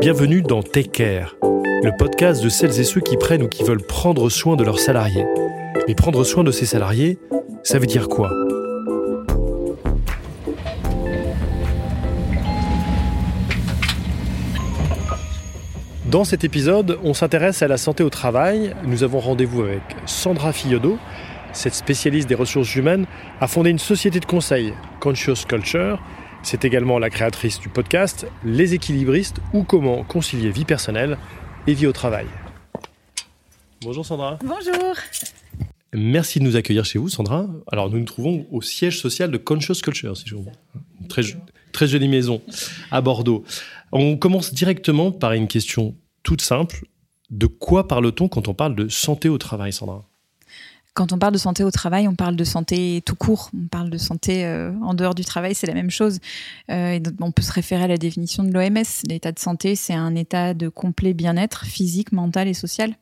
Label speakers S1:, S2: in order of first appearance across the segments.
S1: Bienvenue dans Take Care, le podcast de celles et ceux qui prennent ou qui veulent prendre soin de leurs salariés. Mais prendre soin de ces salariés, ça veut dire quoi? Dans cet épisode, on s'intéresse à la santé au travail. Nous avons rendez-vous avec Sandra Fillodot. Cette spécialiste des ressources humaines a fondé une société de conseil, Conscious Culture. C'est également la créatrice du podcast Les équilibristes ou comment concilier vie personnelle et vie au travail. Bonjour Sandra.
S2: Bonjour.
S1: Merci de nous accueillir chez vous, Sandra. Alors, nous nous trouvons au siège social de Conscious Culture, si je vous très, très jolie maison à Bordeaux. On commence directement par une question toute simple. De quoi parle-t-on quand on parle de santé au travail, Sandra?
S2: Quand on parle de santé au travail, on parle de santé tout court. On parle de santé euh, en dehors du travail, c'est la même chose. Euh, on peut se référer à la définition de l'OMS. L'état de santé, c'est un état de complet bien-être physique, mental et social.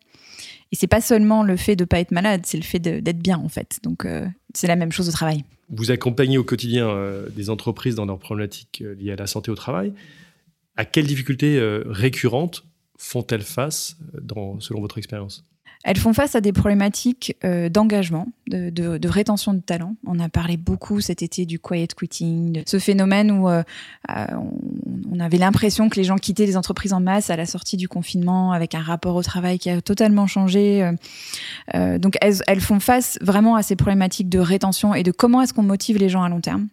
S2: Et c'est pas seulement le fait de pas être malade, c'est le fait d'être bien en fait. Donc euh, c'est la même chose au travail.
S1: Vous accompagnez au quotidien des entreprises dans leurs problématiques liées à la santé au travail. À quelles difficultés récurrentes font-elles face selon votre expérience?
S2: Elles font face à des problématiques euh, d'engagement, de, rétention de talent. On a parlé beaucoup cet été du quiet quitting, de ce phénomène où euh, euh, on, avait l'impression que les gens quittaient les entreprises en masse à la sortie du confinement, avec un rapport au travail qui a totalement changé. donc elles font face vraiment à ces problématiques de rétention et de comment est-ce qu'on motive les gens à long terme?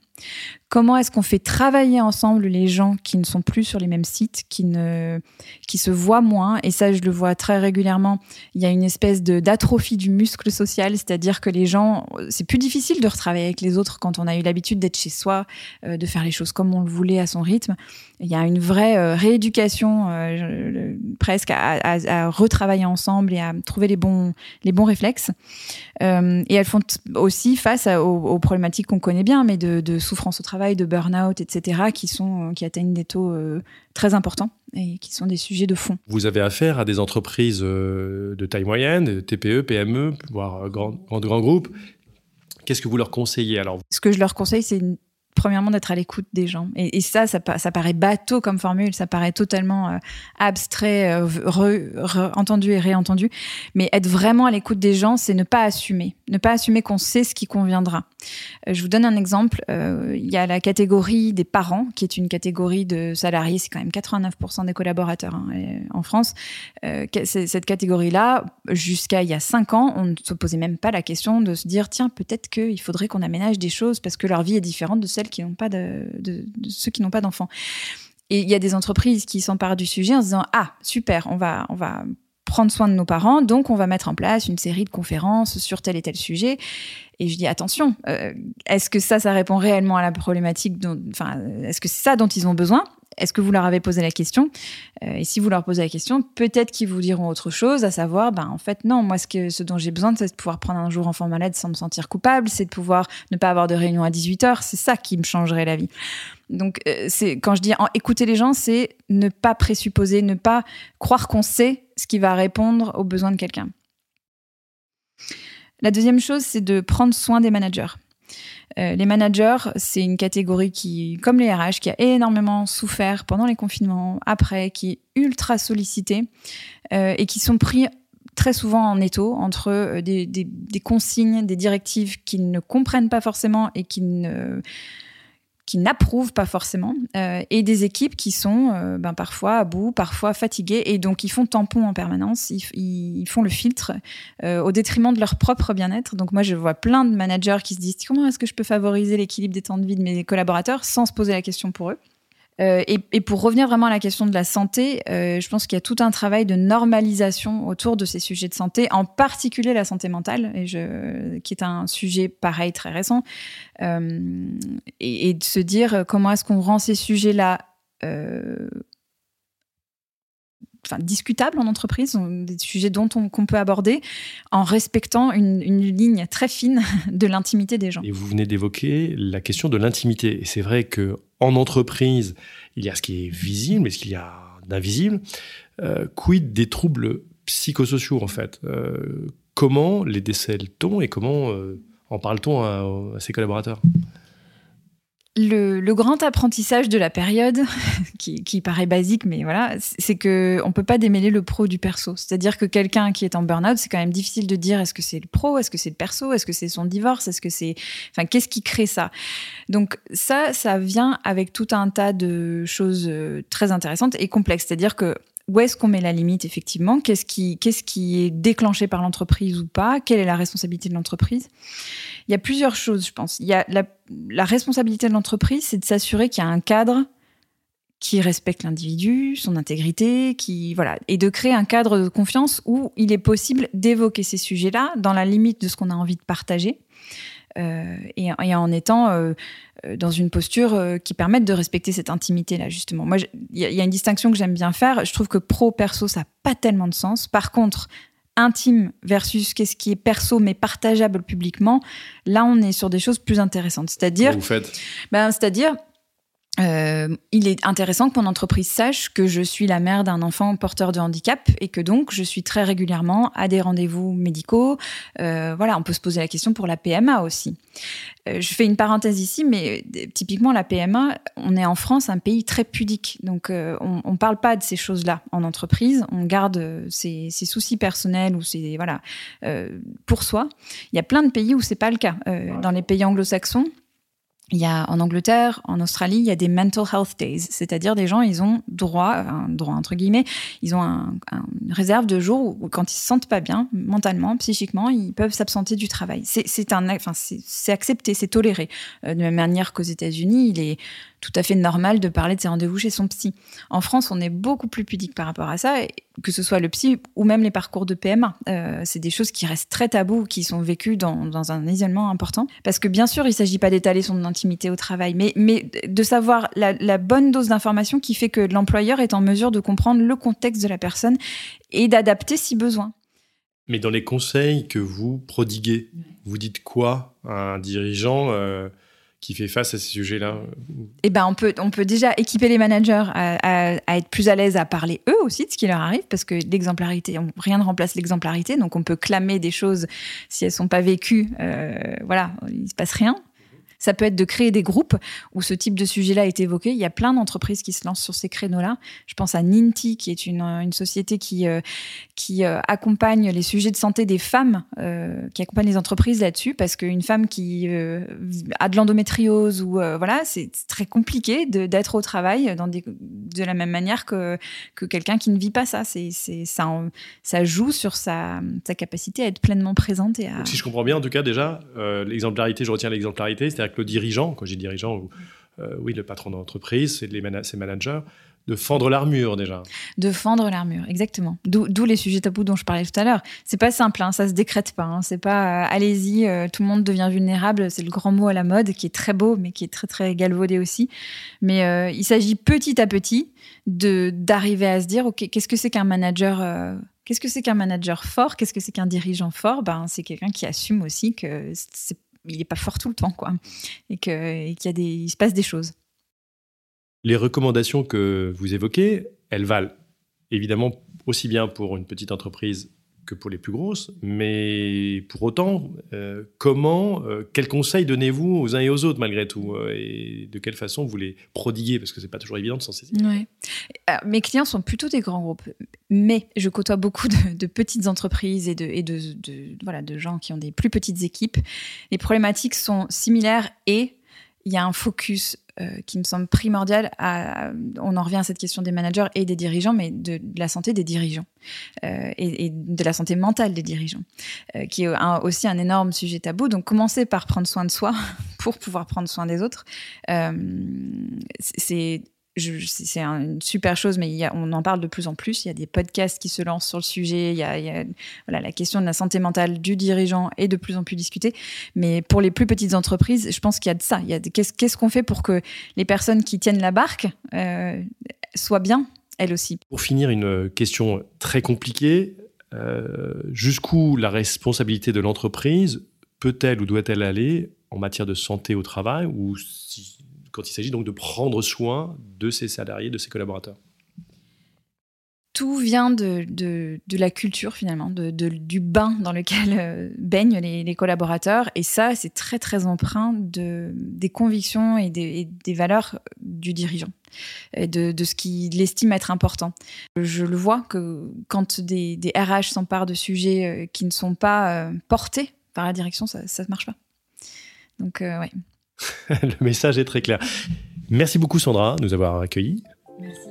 S2: Comment est-ce qu'on fait travailler ensemble les gens qui ne sont plus sur les mêmes sites, qui ne, qui se voient moins? Et ça, je le vois très régulièrement. Il y a une espèce d'atrophie du muscle social, c'est-à-dire que les gens, c'est plus difficile de retravailler avec les autres quand on a eu l'habitude d'être chez soi, euh, de faire les choses comme on le voulait à son rythme. Il y a une vraie euh, rééducation euh, presque à, retravailler ensemble et à trouver les bons, les bons réflexes. et elles font aussi face aux, problématiques qu'on connaît bien, mais de, de souffrance au travail, de burn-out, etc., qui, sont, qui atteignent des taux euh, très importants et qui sont des sujets de fond.
S1: Vous avez affaire à des entreprises euh, de taille moyenne, TPE, PME, voire grands grand, grand groupes. Qu'est-ce que vous leur conseillez alors?
S2: Ce que je leur conseille, c'est premièrement d'être à l'écoute des gens. Et, ça, ça, paraît bateau comme formule, ça paraît totalement euh, abstrait, euh, entendu et réentendu. Mais être vraiment à l'écoute des gens, c'est ne pas assumer, ne pas assumer qu'on sait ce qui conviendra. Euh, je vous donne un exemple. Il y a la catégorie des parents, qui est une catégorie de salariés, c'est quand même 89% des collaborateurs hein, en France. cette catégorie-là, jusqu'à il y a 5 ans, on ne se posait même pas la question de se dire, tiens, peut-être qu'il faudrait qu'on aménage des choses parce que leur vie est différente de celle qui n'ont pas de, ceux qui n'ont pas d'enfants. Et il y a des entreprises qui s'emparent du sujet en se disant ah super, on va on va prendre soin de nos parents, donc on va mettre en place une série de conférences sur tel et tel sujet. Et je dis attention, euh, est-ce que ça, ça répond réellement à la problématique Enfin, est-ce que c'est ça dont ils ont besoin? Est-ce que vous leur avez posé la question? Euh, Et si vous leur posez la question, peut-être qu'ils vous diront autre chose, à savoir, ben en fait non, moi ce, que, ce dont j'ai besoin, c'est de pouvoir prendre un jour enfant malade sans me sentir coupable, c'est de pouvoir ne pas avoir de réunion à 18 heures, c'est ça qui me changerait la vie. Donc euh, c'est quand je dis écouter les gens, c'est ne pas présupposer, ne pas croire qu'on sait ce qui va répondre aux besoins de quelqu'un. La deuxième chose, c'est de prendre soin des managers. Euh, les managers, c'est une catégorie qui, comme les RH, qui a énormément souffert pendant les confinements, après, qui est ultra sollicitée euh, et qui sont pris très souvent en étau entre euh, des, des, consignes, des directives qu'ils ne comprennent pas forcément et qui ne qui n'approuvent pas forcément, euh, et des équipes qui sont euh, ben, parfois à bout, parfois fatiguées, et donc ils font tampon en permanence, ils, font le filtre euh, au détriment de leur propre bien-être. Donc moi, je vois plein de managers qui se disent comment est-ce que je peux favoriser l'équilibre des temps de vie de mes collaborateurs sans se poser la question pour eux? Euh, et, pour revenir vraiment à la question de la santé, euh, je pense qu'il y a tout un travail de normalisation autour de ces sujets de santé, en particulier la santé mentale, qui est un sujet pareil très récent, euh, et, de se dire comment est-ce qu'on rend ces sujets-là discutables en entreprise, des sujets dont on, qu'on peut aborder en respectant une, une, ligne très fine de l'intimité des gens.
S1: Et vous venez d'évoquer la question de l'intimité. Et c'est vrai que en entreprise, il y a ce qui est visible et ce qu'il y a d'invisible. Euh, quid des troubles psychosociaux, en fait? Euh, Comment les décèle-t-on et comment euh, en parle-t-on à, ses collaborateurs?
S2: Le, grand apprentissage de la période, qui, paraît basique, mais voilà, c'est que on peut pas démêler le pro du perso. C'est-à-dire que quelqu'un qui est en burn-out, c'est quand même difficile de dire est-ce que c'est le pro, est-ce que c'est le perso, est-ce que c'est son divorce, est-ce que c'est, enfin, qu'est-ce qui crée ça? Donc ça, ça vient avec tout un tas de choses euh, très intéressantes et complexes. C'est-à-dire que où est-ce qu'on met la limite effectivement? Qu'est-ce qui, qu'est-ce qui est déclenché par l'entreprise ou pas? Quelle est la responsabilité de l'entreprise? Il y a plusieurs choses, je pense. Il y a la, responsabilité de l'entreprise, c'est de s'assurer qu'il y a un cadre qui respecte l'individu, son intégrité, qui voilà, et de créer un cadre de confiance où il est possible d'évoquer ces sujets-là dans la limite de ce qu'on a envie de partager. Euh, et, en étant euh, euh, dans une posture qui permette de respecter cette intimité-là, justement. Moi, il y, a une distinction que j'aime bien faire. Je trouve que pro-perso, ça n'a pas tellement de sens. Par contre, intime versus qu'est-ce qui est perso mais partageable publiquement, là, on est sur des choses plus intéressantes. C'est-à-dire.
S1: Vous faites
S2: ben, C'est-à-dire euh, il est intéressant que mon entreprise sache que je suis la mère d'un enfant porteur de handicap et que donc je suis très régulièrement à des rendez-vous médicaux. Euh, voilà, on peut se poser la question pour la PMA aussi. Euh, je fais une parenthèse ici, mais typiquement la PMA, on est en France un pays très pudique, donc on, ne parle pas de ces choses-là en entreprise. On garde ses, soucis personnels ou ses voilà pour soi. Il y a plein de pays où c'est pas le cas. dans les pays anglo-saxons il y a en Angleterre, en Australie, il y a des mental health days, c'est-à-dire des gens, ils ont droit, un droit entre guillemets, ils ont un, une réserve de jours où, quand ils se sentent pas bien, mentalement, psychiquement, ils peuvent s'absenter du travail. C'est enfin, c'est accepté, c'est toléré. Euh, de la même manière qu'aux États-Unis, il est tout à fait normal de parler de ses rendez-vous chez son psy. En France, on est beaucoup plus pudique par rapport à ça, que ce soit le psy ou même les parcours de PMA. Euh, c'est des choses qui restent très tabous, qui sont vécues dans, dans un isolement important. Parce que bien sûr, il ne s'agit pas d'étaler son intimité au travail, mais, mais de savoir la, la bonne dose d'information qui fait que l'employeur est en mesure de comprendre le contexte de la personne et d'adapter si besoin.
S1: Mais dans les conseils que vous prodiguez, vous dites quoi à un dirigeant euh, qui fait face à ces sujets-là
S2: Eh ben, on peut, on peut déjà équiper les managers à, être plus à l'aise à parler eux aussi de ce qui leur arrive, parce que l'exemplarité, rien ne remplace l'exemplarité, donc on peut clamer des choses si elles sont pas vécues, euh, voilà, il se passe rien. Ça peut être de créer des groupes où ce type de sujet-là est évoqué. Il y a plein d'entreprises qui se lancent sur ces créneaux-là. Je pense à Ninti, qui est une, société qui, euh, euh, accompagne les sujets de santé des femmes, euh, qui accompagne les entreprises là-dessus, parce qu'une femme qui a de l'endométriose ou voilà, c'est très compliqué d'être au travail de la même manière que, que quelqu'un qui ne vit pas ça. C'est ça, joue sur sa, capacité à être pleinement présente
S1: si je comprends bien, en tout cas, déjà, l'exemplarité, je retiens l'exemplarité, c'est le dirigeant, quand j'ai dirigeant, euh, oui, le patron d'entreprise, c'est les ses managers, de fendre l'armure déjà.
S2: De fendre l'armure, exactement. D'où les sujets tabous dont je parlais tout à l'heure. C'est pas simple, hein, ça se décrète pas. Hein. C'est pas euh, allez-y, euh, tout le monde devient vulnérable. C'est le grand mot à la mode qui est très beau, mais qui est très très galvaudé aussi. Mais il s'agit petit à petit de d'arriver à se dire ok, qu'est-ce que c'est qu'un manager Qu'est-ce que c'est qu'un manager fort Qu'est-ce que c'est qu'un dirigeant fort? Ben c'est quelqu'un qui assume aussi que c'est il n'est pas fort tout le temps, quoi. Et qu'il y a des, il se passe des choses.
S1: Les recommandations que vous évoquez, elles valent évidemment aussi bien pour une petite entreprise que pour les plus grosses. Mais pour autant, euh, comment, euh, quels conseils donnez-vous aux uns et aux autres malgré tout euh, Et de quelle façon vous les prodiguez Parce que c'est pas toujours évident de s'en saisir.
S2: mes clients sont plutôt des grands groupes, mais je côtoie beaucoup de, petites entreprises et, de, voilà, de gens qui ont des plus petites équipes. Les problématiques sont similaires et il y a un focus qui me semble primordial. À, on en revient à cette question des managers et des dirigeants, mais de, la santé des dirigeants euh, et, de la santé mentale des dirigeants, euh, qui est aussi un énorme sujet tabou. Donc, commencer par prendre soin de soi pour pouvoir prendre soin des autres, c'est c'est une super chose, mais on en parle de plus en plus. Il y a des podcasts qui se lancent sur le sujet. Il y a, la question de la santé mentale du dirigeant est de plus en plus discutée. Mais pour les plus petites entreprises, je pense qu'il y a de ça. Qu'est-ce qu'on fait pour que les personnes qui tiennent la barque euh, soient bien, elles aussi?
S1: Pour finir, une question très compliquée. Euh, jusqu'où la responsabilité de l'entreprise peut-elle ou doit-elle aller en matière de santé au travail? Ou si quand il s'agit donc de prendre soin de ses salariés, de ses collaborateurs
S2: tout vient de, la culture finalement, de, du bain dans lequel euh, baignent les, collaborateurs. Et ça, c'est très très empreint de, des convictions et des, valeurs du dirigeant, de, ce qu'il estime être important. Je le vois que quand des, des RH s'emparent de sujets euh, qui ne sont pas euh, portés par la direction, ça ne marche pas. Donc, ouais.
S1: le message est très clair. Merci beaucoup Sandra de nous avoir accueillis.
S2: Merci.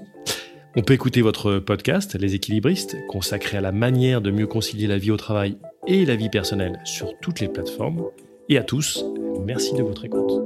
S1: On peut écouter votre podcast, Les équilibristes, consacré à la manière de mieux concilier la vie au travail et la vie personnelle sur toutes les plateformes. Et à tous, merci de votre écoute.